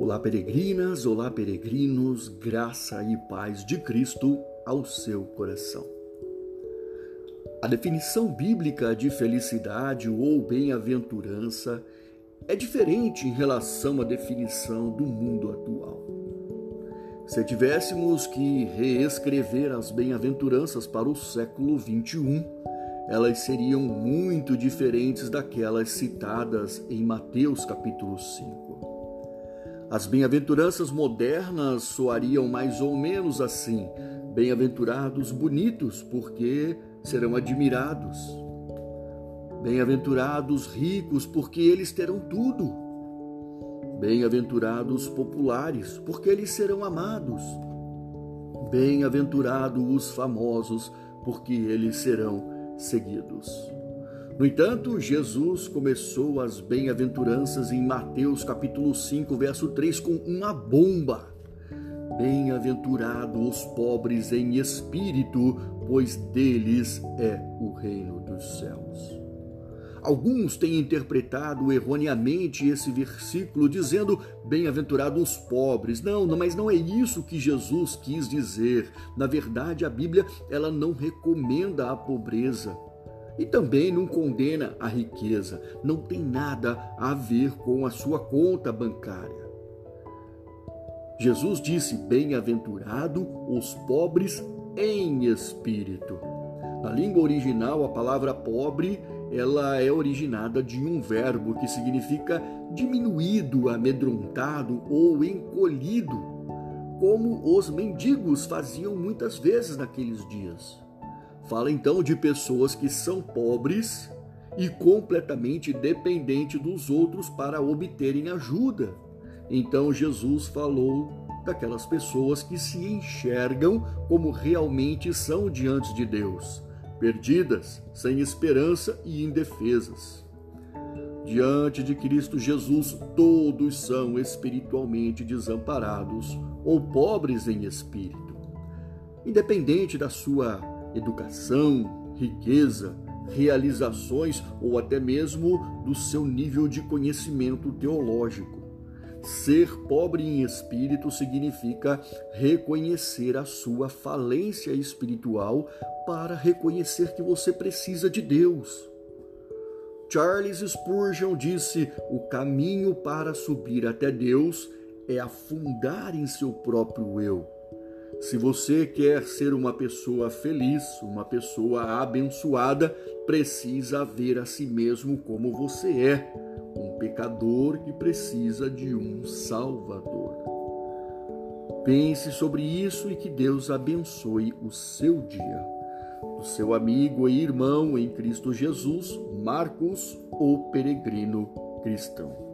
Olá, peregrinas, olá, peregrinos, graça e paz de Cristo ao seu coração. A definição bíblica de felicidade ou bem-aventurança é diferente em relação à definição do mundo atual. Se tivéssemos que reescrever as bem-aventuranças para o século 21, elas seriam muito diferentes daquelas citadas em Mateus capítulo 5. As bem-aventuranças modernas soariam mais ou menos assim: Bem-aventurados bonitos, porque serão admirados. Bem-aventurados ricos, porque eles terão tudo. Bem-aventurados populares, porque eles serão amados. Bem-aventurados os famosos, porque eles serão seguidos. No entanto, Jesus começou as bem-aventuranças em Mateus capítulo 5, verso 3 com uma bomba. Bem-aventurados os pobres em espírito, pois deles é o reino dos céus. Alguns têm interpretado erroneamente esse versículo dizendo bem-aventurados os pobres. Não, mas não é isso que Jesus quis dizer. Na verdade, a Bíblia ela não recomenda a pobreza e também não condena a riqueza, não tem nada a ver com a sua conta bancária. Jesus disse: Bem-aventurado os pobres em espírito. Na língua original, a palavra pobre ela é originada de um verbo que significa diminuído, amedrontado ou encolhido, como os mendigos faziam muitas vezes naqueles dias. Fala então de pessoas que são pobres e completamente dependentes dos outros para obterem ajuda. Então Jesus falou daquelas pessoas que se enxergam como realmente são diante de Deus, perdidas, sem esperança e indefesas. Diante de Cristo Jesus, todos são espiritualmente desamparados ou pobres em espírito. Independente da sua educação, riqueza, realizações ou até mesmo do seu nível de conhecimento teológico. Ser pobre em espírito significa reconhecer a sua falência espiritual para reconhecer que você precisa de Deus. Charles Spurgeon disse: o caminho para subir até Deus é afundar em seu próprio eu. Se você quer ser uma pessoa feliz, uma pessoa abençoada, precisa ver a si mesmo como você é, um pecador que precisa de um Salvador. Pense sobre isso e que Deus abençoe o seu dia. O seu amigo e irmão em Cristo Jesus, Marcos, o peregrino cristão.